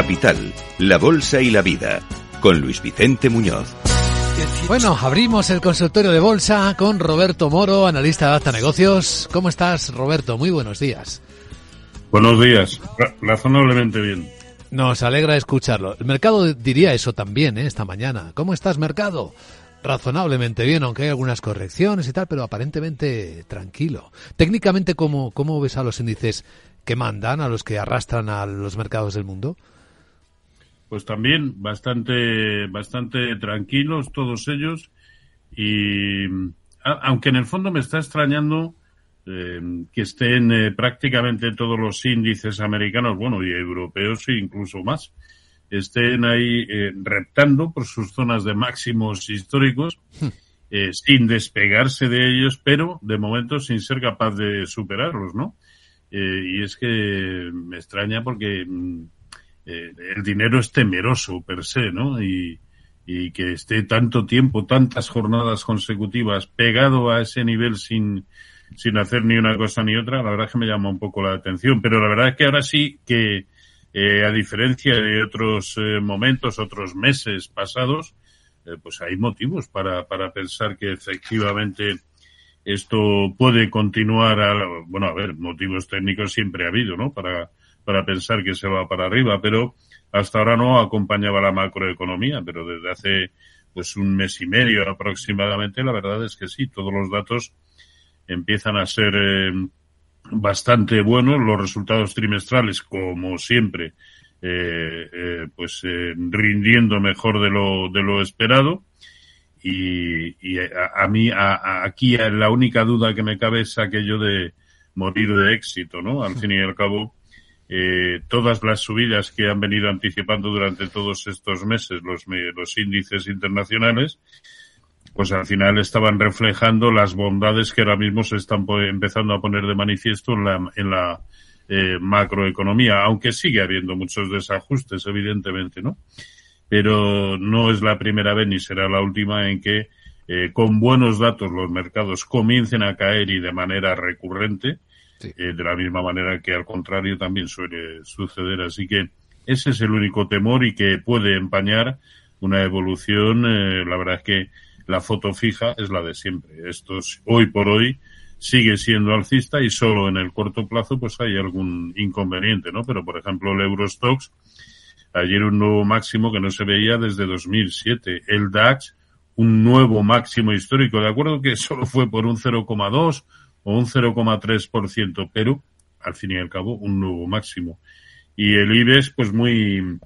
Capital, la Bolsa y la Vida, con Luis Vicente Muñoz. Bueno, abrimos el consultorio de bolsa con Roberto Moro, analista de Acta Negocios. ¿Cómo estás, Roberto? Muy buenos días. Buenos días, razonablemente bien. Nos alegra escucharlo. El mercado diría eso también, ¿eh? esta mañana. ¿Cómo estás, mercado? Razonablemente bien, aunque hay algunas correcciones y tal, pero aparentemente tranquilo. Técnicamente, ¿cómo, cómo ves a los índices que mandan, a los que arrastran a los mercados del mundo? Pues también bastante, bastante tranquilos todos ellos y aunque en el fondo me está extrañando eh, que estén eh, prácticamente todos los índices americanos, bueno, y europeos e incluso más, estén ahí eh, reptando por sus zonas de máximos históricos, hmm. sin despegarse de ellos, pero de momento sin ser capaz de superarlos, ¿no? y es que me extraña porque mm, eh, el dinero es temeroso per se, ¿no? Y, y que esté tanto tiempo, tantas jornadas consecutivas pegado a ese nivel sin, sin hacer ni una cosa ni otra, la verdad es que me llama un poco la atención. Pero la verdad es que ahora sí que, eh, a diferencia de otros eh, momentos, otros meses pasados, pues hay motivos para, para pensar que efectivamente esto puede continuar. bueno, a ver, motivos técnicos siempre ha habido, ¿no? Para, para pensar que se va para arriba, pero hasta ahora no acompañaba la macroeconomía, pero desde hace pues un mes y medio aproximadamente, la verdad es que sí, todos los datos empiezan a ser eh, bastante buenos, los resultados trimestrales, como siempre, eh, eh, pues rindiendo mejor de lo, de lo esperado. Y, y a, mí, aquí la única duda que me cabe es aquello de morir de éxito, ¿no? Al fin y al cabo, eh, todas las subidas que han venido anticipando durante todos estos meses los, los índices internacionales, pues al final estaban reflejando las bondades que ahora mismo se están empezando a poner de manifiesto en la, en la eh, macroeconomía, aunque sigue habiendo muchos desajustes, evidentemente, ¿no? Pero no es la primera vez ni será la última en que eh, con buenos datos los mercados comiencen a caer y de manera recurrente eh, de la misma manera que al contrario también suele suceder. Así que ese es el único temor y que puede empañar una evolución. Eh, la verdad es que la foto fija es la de siempre. Esto hoy por hoy sigue siendo alcista y solo en el corto plazo pues hay algún inconveniente, ¿no? Pero por ejemplo el Eurostox ayer un nuevo máximo que no se veía desde 2007. El DAX un nuevo máximo histórico. De acuerdo que solo fue por un 0,2 o un 0,3%, pero al fin y al cabo un nuevo máximo. Y el IBEX, pues muy,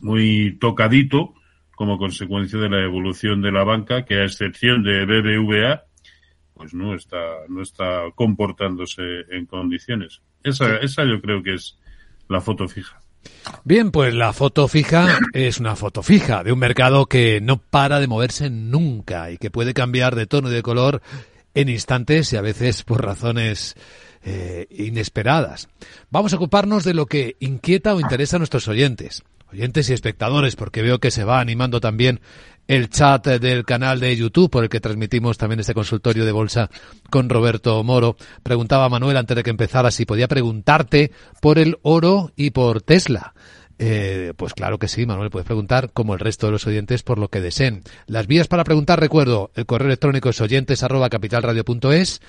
muy tocadito como consecuencia de la evolución de la banca, que a excepción de BBVA, pues no está, no está comportándose en condiciones. Esa, esa yo creo que es la foto fija. Bien, pues la foto fija es una foto fija de un mercado que no para de moverse nunca y que puede cambiar de tono y de color en instantes y a veces por razones eh, inesperadas. Vamos a ocuparnos de lo que inquieta o interesa a nuestros oyentes, oyentes y espectadores, porque veo que se va animando también el chat del canal de YouTube por el que transmitimos también este consultorio de bolsa con Roberto Moro. Preguntaba Manuel antes de que empezara si podía preguntarte por el oro y por Tesla. Eh, pues claro que sí, Manuel, puedes preguntar como el resto de los oyentes por lo que deseen. Las vías para preguntar, recuerdo, el correo electrónico es oyentes arroba capitalradio.es,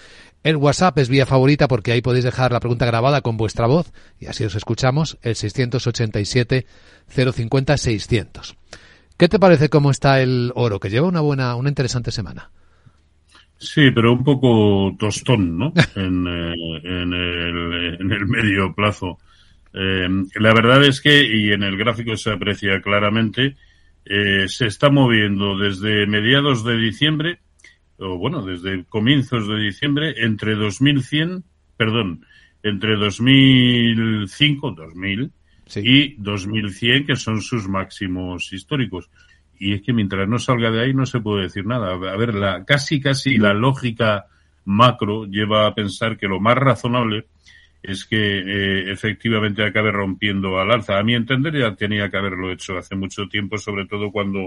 el WhatsApp es vía favorita porque ahí podéis dejar la pregunta grabada con vuestra voz y así os escuchamos, el 687 050 600. ¿Qué te parece cómo está el oro? Que lleva una buena, una interesante semana. Sí, pero un poco tostón, ¿no? en, eh, en, el, en el medio plazo. Eh, la verdad es que, y en el gráfico se aprecia claramente, eh, se está moviendo desde mediados de diciembre, o bueno, desde comienzos de diciembre, entre 2100, perdón, entre 2005, 2000 y 2100, que son sus máximos históricos. Y es que mientras no salga de ahí no se puede decir nada. A ver, la, casi, casi la lógica macro lleva a pensar que lo más razonable es que eh, efectivamente acabe rompiendo al alza. A mi entender ya tenía que haberlo hecho hace mucho tiempo, sobre todo cuando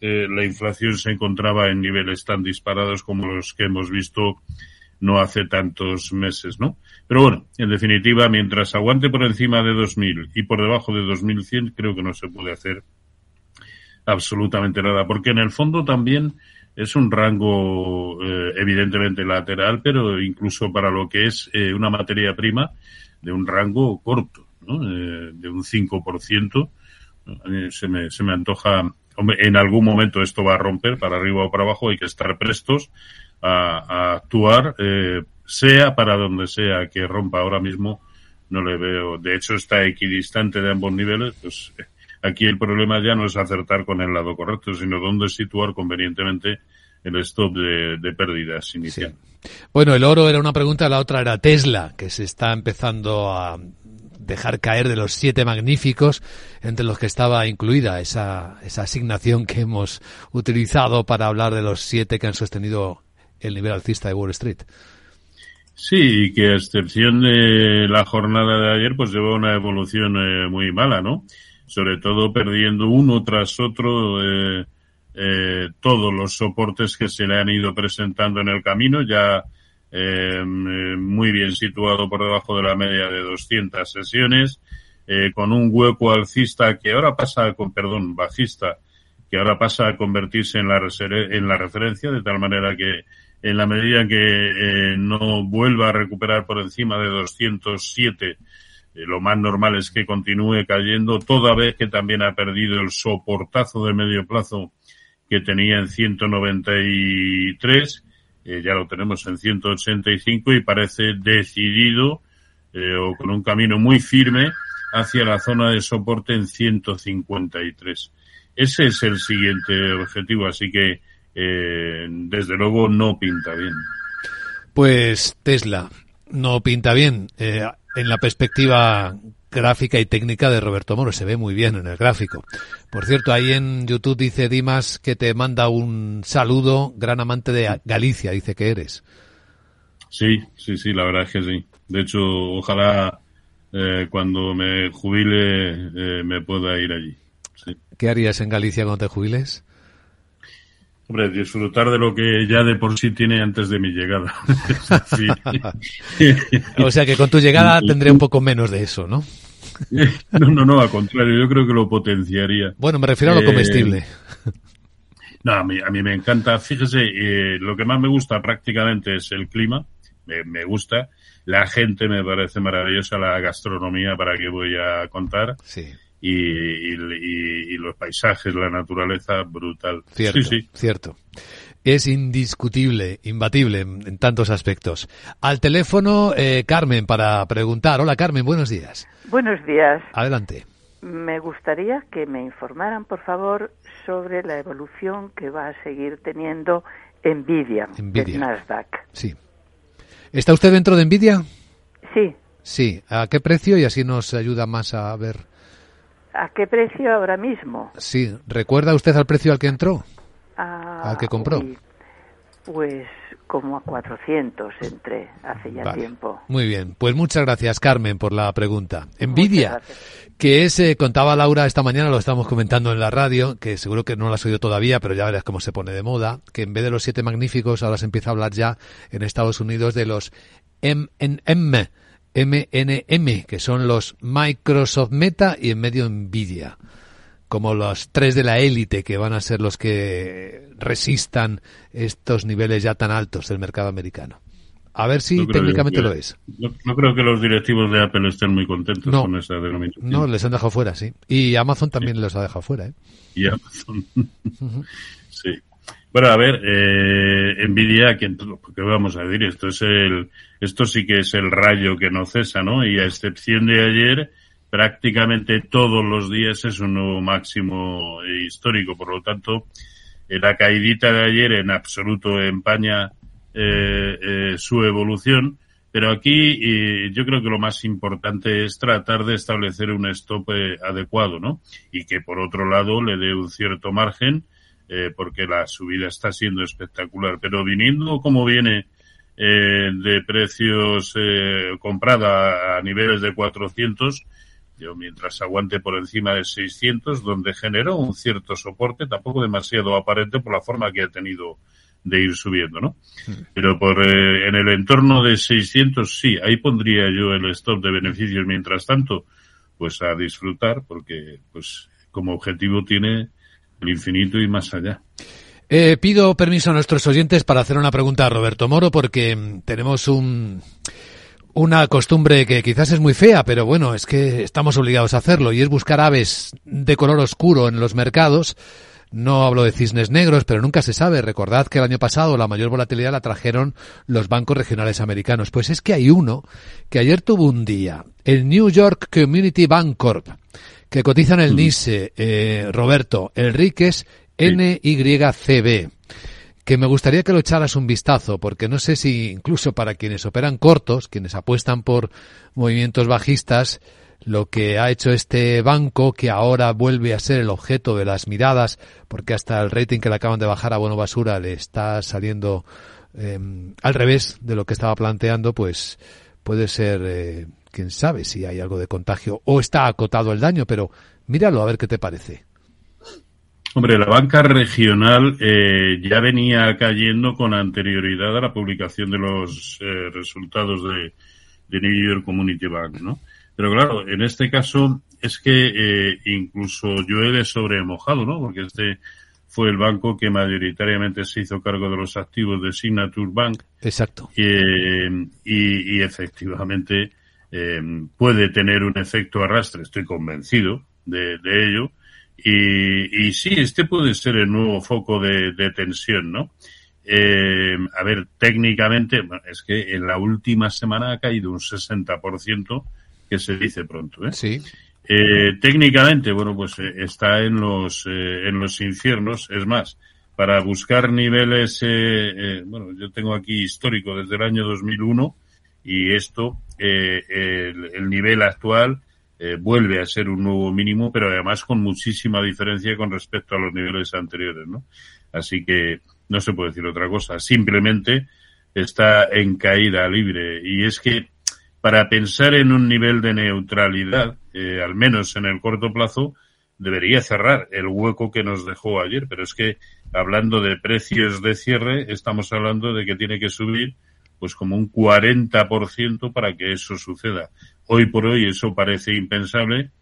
eh, la inflación se encontraba en niveles tan disparados como los que hemos visto no hace tantos meses, ¿no? Pero bueno, en definitiva, mientras aguante por encima de 2.000 y por debajo de 2.100, creo que no se puede hacer absolutamente nada, porque en el fondo también es un rango eh, evidentemente lateral, pero incluso para lo que es eh, una materia prima de un rango corto, ¿no? Eh, de un 5%. Se me, se me antoja, en algún momento esto va a romper para arriba o para abajo, hay que estar prestos a, a actuar, sea para donde sea que rompa ahora mismo, no le veo, de hecho está equidistante de ambos niveles, pues Aquí el problema ya no es acertar con el lado correcto, sino dónde situar convenientemente el stop de, pérdidas inicial. Bueno, el oro era una pregunta, la otra era Tesla, que se está empezando a dejar caer de los siete magníficos, entre los que estaba incluida esa, esa asignación que hemos utilizado para hablar de los siete que han sostenido el nivel alcista de Wall Street. Sí, y que a excepción de la jornada de ayer, pues lleva una evolución eh, muy mala, ¿no? Sobre todo perdiendo uno tras otro eh, eh, todos los soportes que se le han ido presentando en el camino, ya eh, muy bien situado por debajo de la media de 200 sesiones, con un hueco alcista que ahora pasa, con perdón, bajista, que ahora pasa a convertirse en la, en la referencia, de tal manera que en la medida que no vuelva a recuperar por encima de 207 eh, lo más normal es que continúe cayendo, toda vez que también ha perdido el soportazo de medio plazo que tenía en 193, eh, ya lo tenemos en 185 y parece decidido eh, o con un camino muy firme hacia la zona de soporte en 153. Ese es el siguiente objetivo, así que desde luego no pinta bien. Pues Tesla no pinta bien en la perspectiva gráfica y técnica de Roberto Moro. Se ve muy bien en el gráfico. Por cierto, ahí en YouTube dice Dimas que te manda un saludo, gran amante de Galicia, dice que eres. Sí, sí, sí, la verdad es que sí. De hecho, ojalá eh, cuando me jubile eh, me pueda ir allí. ¿Qué harías en Galicia cuando te jubiles? Hombre, disfrutar de lo que ya de por sí tiene antes de mi llegada. o sea que con tu llegada tendré un poco menos de eso, ¿no? no, no, no, al contrario, yo creo que lo potenciaría. Bueno, me refiero a lo comestible. Eh, no, a mí, a mí me encanta. Fíjese, eh, lo que más me gusta prácticamente es el clima. Me, me, gusta. La gente me parece maravillosa. La gastronomía, para qué voy a contar. Sí y, los paisajes, la naturaleza, brutal. Cierto, sí, cierto. Es indiscutible, imbatible en, tantos aspectos. Al teléfono, eh, Carmen, para preguntar. Hola, Carmen, buenos días. Buenos días. Adelante. Me gustaría que me informaran, por favor, sobre la evolución que va a seguir teniendo Nvidia, Nvidia. Nasdaq. Sí. ¿Está usted dentro de Nvidia? Sí. Sí. ¿A qué precio? Y así nos ayuda más a ver. ¿A qué precio ahora mismo? Sí, ¿recuerda usted al precio al que entró? Ah, ¿Al que compró? pues como a 400 entré hace ya tiempo. Muy bien, pues muchas gracias Carmen por la pregunta. Envidia, que es, eh, contaba Laura esta mañana, lo estamos comentando en la radio, que seguro que no lo has oído todavía, pero ya verás cómo se pone de moda, que en vez de los siete magníficos ahora se empieza a hablar ya en Estados Unidos de los MNM, MNM, que son los Microsoft Meta y en medio Nvidia, como los tres de la élite que van a ser los que resistan estos niveles ya tan altos del mercado americano. A ver si técnicamente lo es. No, creo que los directivos de Apple estén muy contentos con esa denominación. No, les han dejado fuera, sí. Y Amazon también les ha dejado fuera, ¿eh? Y Amazon. sí. Bueno, a ver, eh, Nvidia, ¿qué, ¿qué vamos a decir? Esto es el, esto sí que es el rayo que no cesa, ¿no? Y a excepción de ayer, prácticamente todos los días es un nuevo máximo histórico. Por lo tanto, la caidita de ayer en absoluto empaña eh, eh, su evolución. Pero aquí eh, yo creo que lo más importante es tratar de establecer un stop eh, adecuado, ¿no? Y que por otro lado le dé un cierto margen, eh, porque la subida está siendo espectacular. Pero viniendo como viene eh, de precios eh, comprada a niveles de 400, yo mientras aguante por encima de 600, donde generó un cierto soporte, tampoco demasiado aparente por la forma que ha tenido de ir subiendo, ¿no? Pero por eh, en el entorno de 600 sí, ahí pondría yo el stop de beneficios. Mientras tanto, pues a disfrutar, porque pues como objetivo tiene el infinito y más allá. Eh, pido permiso a nuestros oyentes para hacer una pregunta a Roberto Moro porque mm, tenemos un, una costumbre que quizás es muy fea, pero bueno, es que estamos obligados a hacerlo y es buscar aves de color oscuro en los mercados. No hablo de cisnes negros, pero nunca se sabe. Recordad que el año pasado la mayor volatilidad la trajeron los bancos regionales americanos. Pues es que hay uno que ayer tuvo un día, el New York Community Bank Corp, que cotiza en el NISE, eh, Roberto, Enríquez NYCB, que me gustaría que lo echaras un vistazo, porque no sé si incluso para quienes operan cortos, quienes apuestan por movimientos bajistas, lo que ha hecho este banco, que ahora vuelve a ser el objeto de las miradas, porque hasta el rating que le acaban de bajar a Bueno Basura le está saliendo eh, al revés de lo que estaba planteando, pues puede ser, eh, quién sabe si hay algo de contagio o está acotado el daño, pero míralo a ver qué te parece. Hombre, la banca regional eh, ya venía cayendo con anterioridad a la publicación de los eh, resultados de, de, New York Community Bank, ¿no? Pero claro, en este caso es que eh, incluso llueve sobre mojado, ¿no? Porque este fue el banco que mayoritariamente se hizo cargo de los activos de Signature Bank. Exacto. y, y, efectivamente puede tener un efecto arrastre, estoy convencido de, de ello y, y sí, este puede ser el nuevo foco de, de tensión, ¿no? Eh, a ver, técnicamente, es que en la última semana ha caído un 60%, que se dice pronto, ¿eh? Sí. Eh, técnicamente, bueno, pues eh, está en los, eh, en los infiernos. Es más, para buscar niveles, eh, bueno, yo tengo aquí histórico desde el año 2001 y esto, el, el nivel actual eh, vuelve a ser un nuevo mínimo, pero además con muchísima diferencia con respecto a los niveles anteriores, ¿no? Así que no se puede decir otra cosa. Simplemente está en caída libre. Y es que para pensar en un nivel de neutralidad, eh, al menos en el corto plazo, debería cerrar el hueco que nos dejó ayer. Pero es que hablando de precios de cierre, estamos hablando de que tiene que subir pues como un 40% para que eso suceda. Hoy por hoy eso parece impensable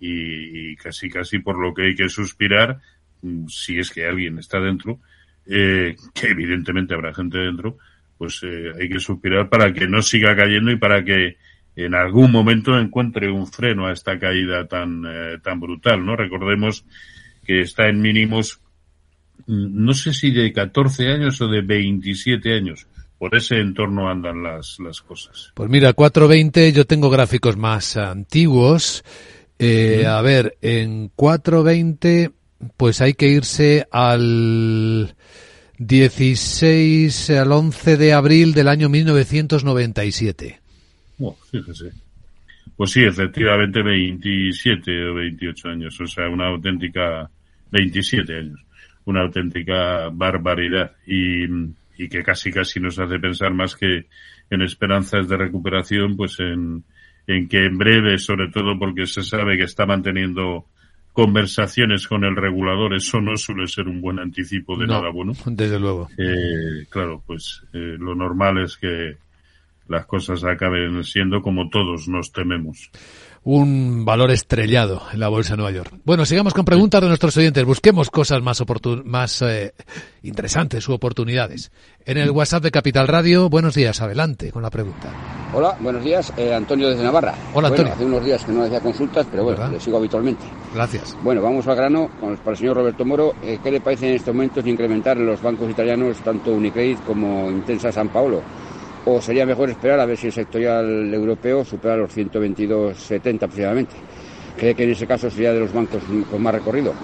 y, casi casi por lo que hay que suspirar, mm, si es que alguien está dentro, eh, que evidentemente habrá gente dentro, pues eh, hay que suspirar para que no siga cayendo y para que en algún momento encuentre un freno a esta caída tan, eh, tan brutal, ¿no? Recordemos que está en mínimos, mm, no sé si de 14 años o de 27 años por ese entorno andan las, las cosas. Pues mira, 420 yo tengo gráficos más antiguos. Eh, a ver, en 420 pues hay que irse al 16 al 11 de abril del año 1997. Oh, fíjese. Pues sí, efectivamente 27 o 28 años, o sea, una auténtica 27 años, una auténtica barbaridad y y que casi casi nos hace pensar más que en esperanzas de recuperación, pues en, en que en breve, sobre todo porque se sabe que está manteniendo conversaciones con el regulador, eso no suele ser un buen anticipo de No, nada bueno. Desde luego. Eh, claro, pues eh, lo normal es que las cosas acaben siendo como todos nos tememos. Un valor estrellado en la bolsa de Nueva York. Bueno, sigamos con preguntas de nuestros oyentes. Busquemos cosas más, oportun más eh, interesantes u oportunidades. En el WhatsApp de Capital Radio, buenos días, adelante con la pregunta. Hola, buenos días, eh, Antonio desde Navarra. Hola, bueno, Antonio. Hace unos días que no hacía consultas, pero bueno, ¿Verdad? le sigo habitualmente. Gracias. Bueno, vamos al grano con- para el señor Roberto Moro. Eh, ¿Qué le parece en este momento incrementar en los bancos italianos, tanto Unicredit como Intensa San Paolo? O sería mejor esperar a ver si el sectorial europeo supera los 122,70 aproximadamente. ¿Cree que en ese caso sería de los bancos con más recorrido?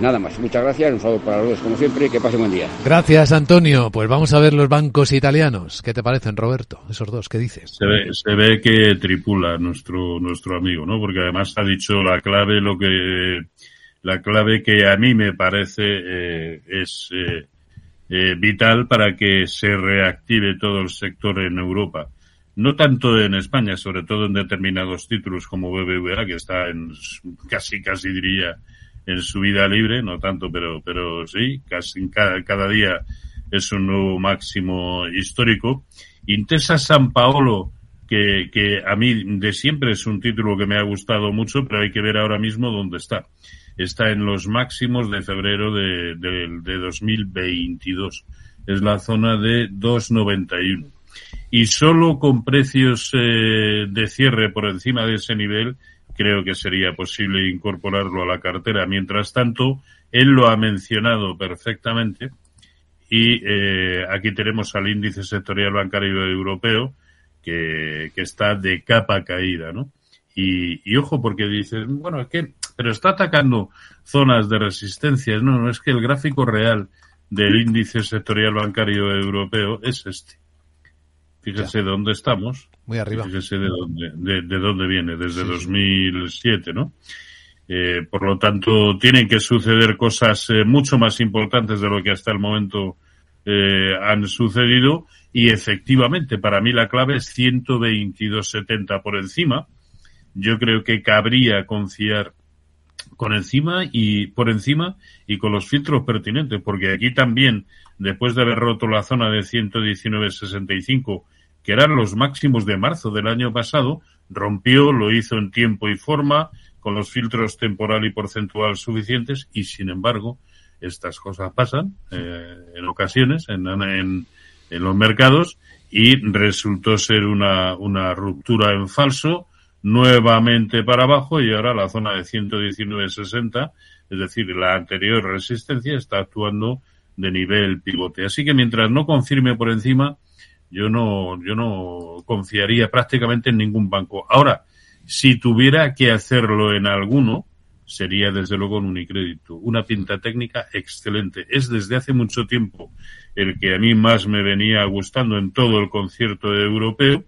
Nada más. Muchas gracias. Un saludo para los dos, como siempre, y que pase buen día. Gracias, Antonio. Pues vamos a ver los bancos italianos. ¿Qué te parecen, Roberto? Esos dos, ¿qué dices? Se ve, se ve que tripula nuestro, nuestro amigo, ¿no? Porque además ha dicho la clave, lo que, la clave que a mí me parece eh, es eh, eh, vital para que se reactive todo el sector en Europa. No tanto en España, sobre todo en determinados títulos como BBVA, que está en casi, casi diría, en su vida libre, no tanto, pero, pero sí, casi cada, cada día es un nuevo máximo histórico. Intesa San Paolo, que, que a mí de siempre es un título que me ha gustado mucho, pero hay que ver ahora mismo dónde está. Está en los máximos de febrero de, de, de 2022. Es la zona de 291. Y solo con precios eh, de cierre por encima de ese nivel creo que sería posible incorporarlo a la cartera. Mientras tanto, él lo ha mencionado perfectamente y eh, aquí tenemos al índice sectorial bancario europeo que, que está de capa caída, ¿no? Y, y ojo, porque dices, bueno, es que, pero está atacando zonas de resistencia. No, no, es que el gráfico real del índice sectorial bancario europeo es este. Fíjese de dónde estamos. Muy arriba. Fíjese de dónde, de, de dónde viene, desde sí, 2007, ¿no? Eh, por lo tanto, tienen que suceder cosas eh, mucho más importantes de lo que hasta el momento eh, han sucedido. Y efectivamente, para mí la clave es 122.70 por encima. Yo creo que cabría confiar con encima y por encima y con los filtros pertinentes, porque aquí también, después de haber roto la zona de 119.65, que eran los máximos de marzo del año pasado, rompió, lo hizo en tiempo y forma, con los filtros temporal y porcentual suficientes, y sin embargo, estas cosas pasan eh, en ocasiones en, en, en, los mercados y resultó ser una, una ruptura en falso, nuevamente para abajo y ahora la zona de 119.60, es decir, la anterior resistencia está actuando de nivel pivote. Así que mientras no confirme por encima, yo no, yo no confiaría prácticamente en ningún banco. Ahora, si tuviera que hacerlo en alguno, sería desde luego en Unicrédito. Una pinta técnica excelente. Es desde hace mucho tiempo el que a mí más me venía gustando en todo el concierto europeo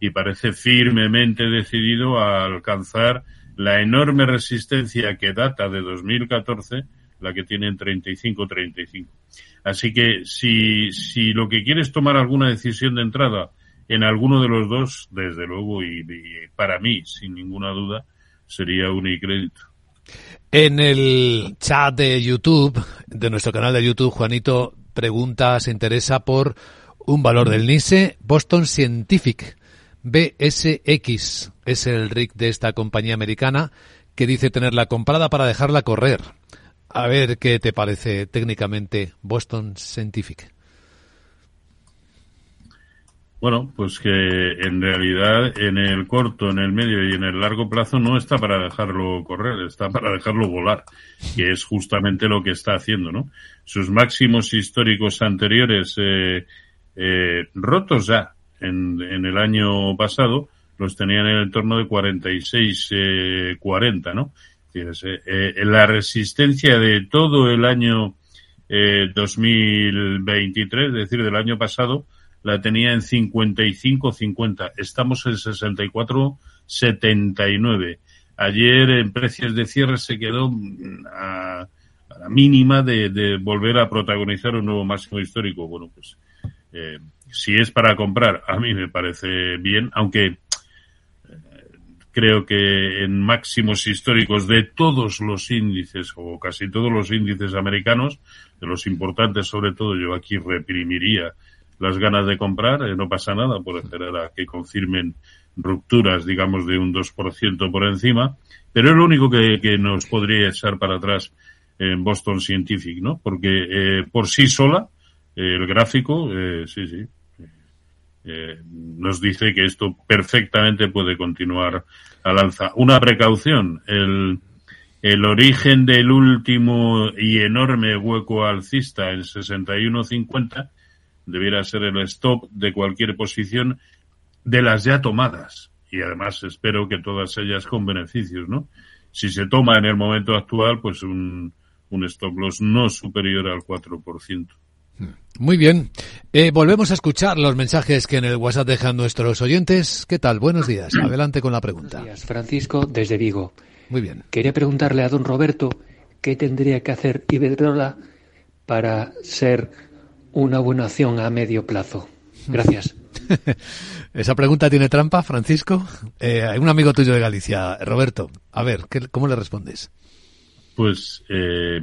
y parece firmemente decidido a alcanzar la enorme resistencia que data de 2014, la que tiene en 35-35. Así que si, si lo que quieres tomar alguna decisión de entrada en alguno de los dos, desde luego, y, y para mí, sin ninguna duda, sería Unicrédito. En el chat de YouTube, de nuestro canal de YouTube, Juanito pregunta, se interesa por un valor del NISE, Boston Scientific, BSX, es el RIC de esta compañía americana, que dice tenerla comprada para dejarla correr. A ver qué te parece técnicamente Boston Scientific. Bueno, pues que en realidad en el corto, en el medio y en el largo plazo no está para dejarlo correr, está para dejarlo volar, que es justamente lo que está haciendo, ¿no? Sus máximos históricos anteriores eh, eh, rotos ya en, en, el año pasado los tenían en el entorno de 46, eh, 40, ¿no? Fíjese, eh, la resistencia de todo el año eh, 2023, es decir, del año pasado, la tenía en 55.50. Estamos en 64.79. Ayer en precios de cierre se quedó a, a la mínima de, de, volver a protagonizar un nuevo máximo histórico. Bueno, pues eh, si es para comprar, a mí me parece bien, aunque creo que en máximos históricos de todos los índices o casi todos los índices americanos, de los importantes sobre todo, yo aquí reprimiría las ganas de comprar, eh, no pasa nada por esperar a que confirmen rupturas, digamos, de un 2% por encima, pero es lo único que, que nos podría echar para atrás en Boston Scientific, ¿no? Porque eh, por sí sola, eh, el gráfico, eh, sí, sí, eh, nos dice que esto perfectamente puede continuar al alza. Una precaución, el, el origen del último y enorme hueco alcista en 61.50 debiera ser el stop de cualquier posición de las ya tomadas. Y además espero que todas ellas con beneficios, ¿no? Si se toma en el momento actual, pues un, un stop loss no superior al 4%. Muy bien. Eh, volvemos a escuchar los mensajes que en el WhatsApp dejan nuestros oyentes. ¿Qué tal? Buenos días. Adelante con la pregunta. Buenos días, Francisco, desde Vigo. Muy bien. Quería preguntarle a don Roberto qué tendría que hacer Iberdrola para ser una buena acción a medio plazo. Gracias. Esa pregunta tiene trampa, Francisco. Eh, hay un amigo tuyo de Galicia, Roberto. A ver, ¿cómo le respondes? Pues eh,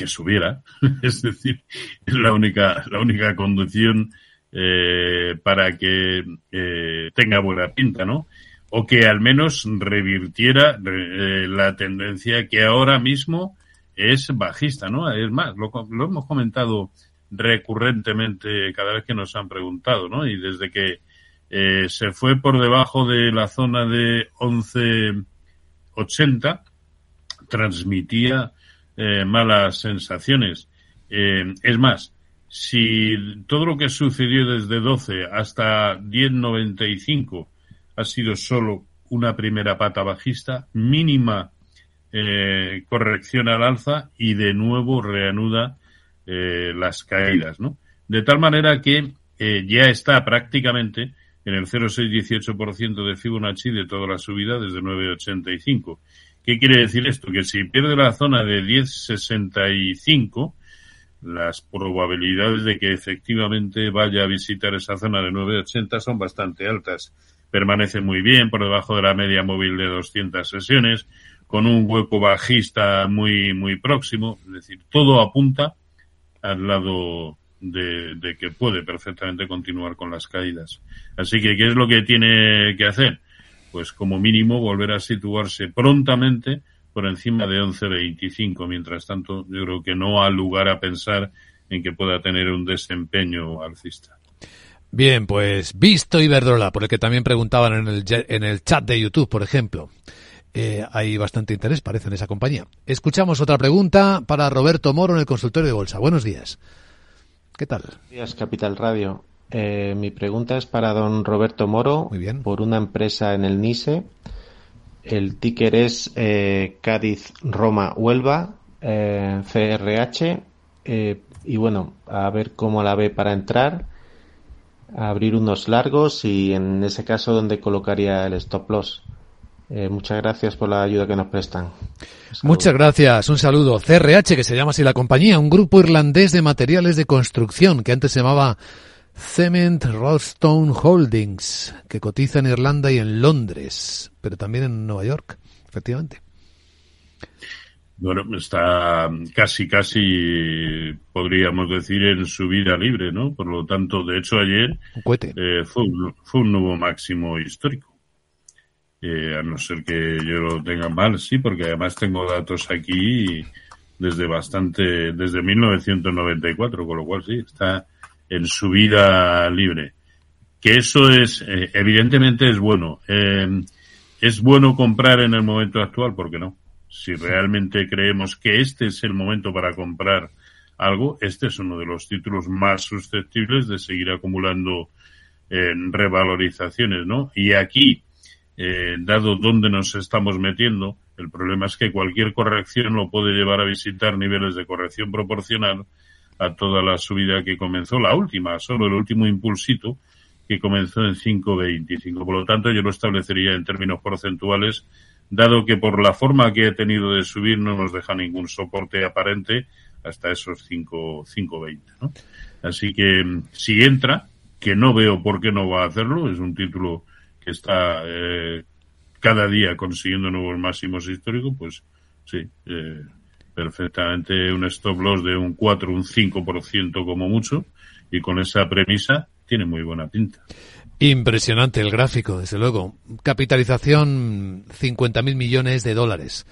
que subiera, es decir, es la única, la única conducción eh, para que eh, tenga buena pinta, ¿no? O que al menos revirtiera eh, la tendencia que ahora mismo es bajista, ¿no? Es más, lo, lo, hemos comentado recurrentemente cada vez que nos han preguntado, ¿no? Y desde que eh, se fue por debajo de la zona de 11.80, transmitía eh, malas sensaciones. Eh, es más, si todo lo que sucedió desde 12 hasta 10.95 ha sido solo una primera pata bajista, mínima eh, corrección al alza y de nuevo reanuda eh, las caídas, ¿no? De tal manera que eh, ya está prácticamente en el 0,618% de Fibonacci de toda la subida desde 9,85. ¿Qué quiere decir esto? Que si pierde la zona de 1065, las probabilidades de que efectivamente vaya a visitar esa zona de 980 son bastante altas. Permanece muy bien por debajo de la media móvil de 200 sesiones, con un hueco bajista muy, muy próximo. Es decir, todo apunta al lado de, de que puede perfectamente continuar con las caídas. Así que, ¿qué es lo que tiene que hacer? Pues como mínimo volver a situarse prontamente por encima de 11.25. Mientras tanto, yo creo que no ha lugar a pensar en que pueda tener un desempeño alcista. Bien, pues visto Iberdrola, por el que también preguntaban en el, en el chat de YouTube, por ejemplo. Eh, hay bastante interés, parece, en esa compañía. Escuchamos otra pregunta para Roberto Moro en el consultorio de Bolsa. Buenos días. ¿Qué tal? Buenos días, Capital Radio. Eh, mi pregunta es para don Roberto Moro, Muy bien. por una empresa en el NISE. El ticker es eh, Cádiz Roma Huelva, eh, CRH. y bueno, a ver cómo la ve para entrar, abrir unos largos y en ese caso, ¿dónde colocaría el stop loss? muchas gracias por la ayuda que nos prestan. Muchas gracias. Un saludo. CRH, que se llama así la compañía, un grupo irlandés de materiales de construcción que antes se llamaba Cement Rollstone Holdings, que cotiza en Irlanda y en Londres, pero también en Nueva York, efectivamente. Bueno, está casi, casi, podríamos decir, en su vida libre, ¿no? Por lo tanto, de hecho, ayer eh, fue, un, fue, un, nuevo máximo histórico. Eh, a no ser que yo lo tenga mal, sí, porque además tengo datos aquí desde bastante, desde 1994, con lo cual sí, está en su vida libre. Que eso es, eh, evidentemente es bueno. Eh, es bueno comprar en el momento actual, ¿por qué no? Si realmente creemos que este es el momento para comprar algo, este es uno de los títulos más susceptibles de seguir acumulando eh, revalorizaciones, ¿no? Y aquí, eh, dado dónde nos estamos metiendo, el problema es que cualquier corrección lo puede llevar a visitar niveles de corrección proporcional a toda la subida que comenzó, la última, solo el último impulsito que comenzó en 5.25. Por lo tanto, yo lo establecería en términos porcentuales, dado que por la forma que ha tenido de subir no nos deja ningún soporte aparente hasta esos 5.20. ¿no? Así que si entra, que no veo por qué no va a hacerlo, es un título que está eh, cada día consiguiendo nuevos máximos históricos, pues sí, eh, perfectamente un stop loss de un 4, un 5% como mucho, y con esa premisa tiene muy buena pinta. Impresionante el gráfico, desde luego. Capitalización 50.000 millones de dólares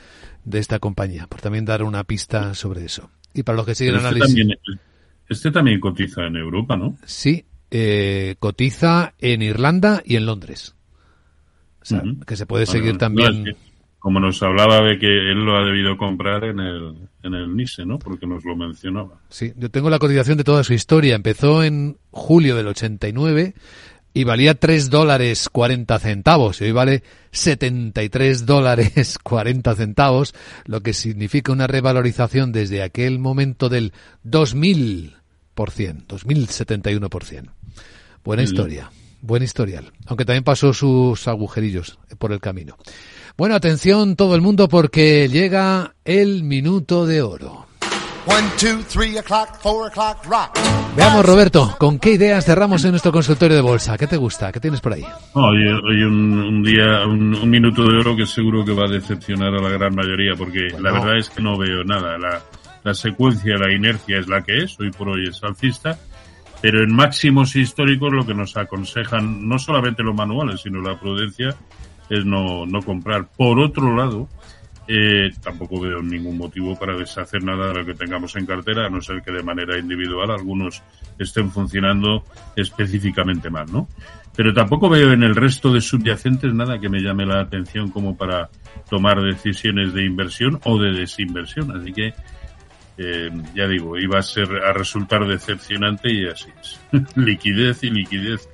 de esta compañía, por también dar una pista sobre eso. Y para los que siguen el este análisis. También, este también cotiza en Europa, ¿no? Sí, eh, cotiza en Irlanda y en Londres. O sea, uh -huh. que se puede seguir también. No, es, que, como nos hablaba de que él lo ha debido comprar en el, en el NISE, ¿no? Porque nos lo mencionaba. Sí, yo tengo la cotización de toda su historia. Empezó en julio del 89 y valía 3 dólares 40 centavos y hoy vale 73 dólares 40 centavos, lo que significa una revalorización desde aquel momento del 2000%, 2071%. Buena historia, buen historial, aunque también pasó sus agujerillos por el camino. Bueno, atención todo el mundo porque llega el minuto de oro. Veamos, Roberto, ¿con qué ideas cerramos en nuestro consultorio de bolsa? ¿Qué te gusta? ¿Qué tienes por ahí? Hoy, un, día, un, minuto de oro que seguro que va a decepcionar a la gran mayoría, porque la verdad es que no veo nada. La, la secuencia, la inercia es la que es, hoy por hoy es alcista, pero en máximos históricos lo que nos aconsejan no solamente los manuales, sino la prudencia es no, no comprar. Por otro lado, eh, tampoco veo ningún motivo para deshacer nada de lo que tengamos en cartera, a no ser que de manera individual algunos estén funcionando específicamente mal, ¿no? Pero tampoco veo en el resto de subyacentes nada que me llame la atención como para tomar decisiones de inversión o de desinversión. Así que, eh, ya digo, iba a ser a resultar decepcionante y así es. liquidez y liquidez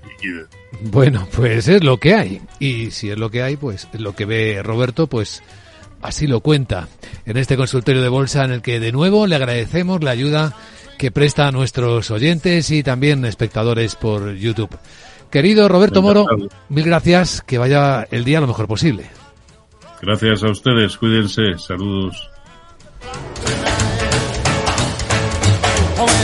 bueno, pues es lo que hay. Y si es lo que hay, pues es lo que ve Roberto, pues así lo cuenta en este consultorio de bolsa en el que de nuevo le agradecemos la ayuda que presta a nuestros oyentes y también espectadores por YouTube. Querido Roberto Moro, mil gracias, que vaya el día lo mejor posible. Gracias a ustedes, cuídense, saludos.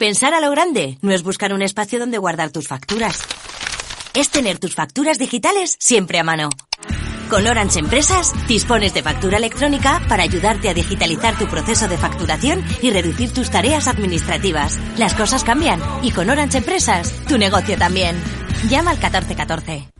Pensar a lo grande no es buscar un espacio donde guardar tus facturas. Es tener tus facturas digitales siempre a mano. Con Orange Empresas dispones de factura electrónica para ayudarte a digitalizar tu proceso de facturación y reducir tus tareas administrativas. Las cosas cambian y con Orange Empresas tu negocio también. Llama al 1414.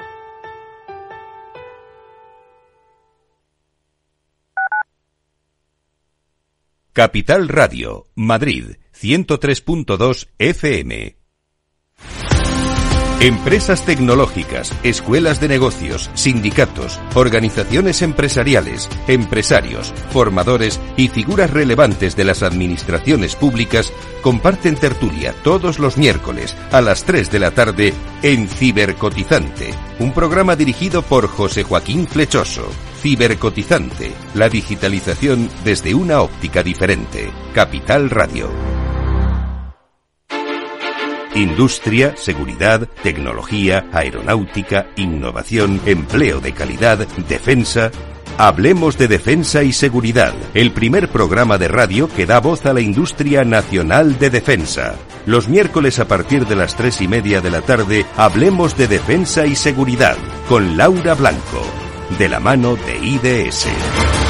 Capital Radio, Madrid, 103.2 FM. Empresas tecnológicas, escuelas de negocios, sindicatos, organizaciones empresariales, empresarios, formadores y figuras relevantes de las administraciones públicas comparten tertulia todos los miércoles a las 3 de la tarde en Cibercotizante, un programa dirigido por José Joaquín Flechoso. Cibercotizante, la digitalización desde una óptica diferente. Capital Radio. Industria, seguridad, tecnología, aeronáutica, innovación, empleo de calidad, defensa. Hablemos de defensa y seguridad, el primer programa de radio que da voz a la industria nacional de defensa. Los miércoles a partir de las tres y media de la tarde, hablemos de defensa y seguridad con Laura Blanco de la mano de IDS.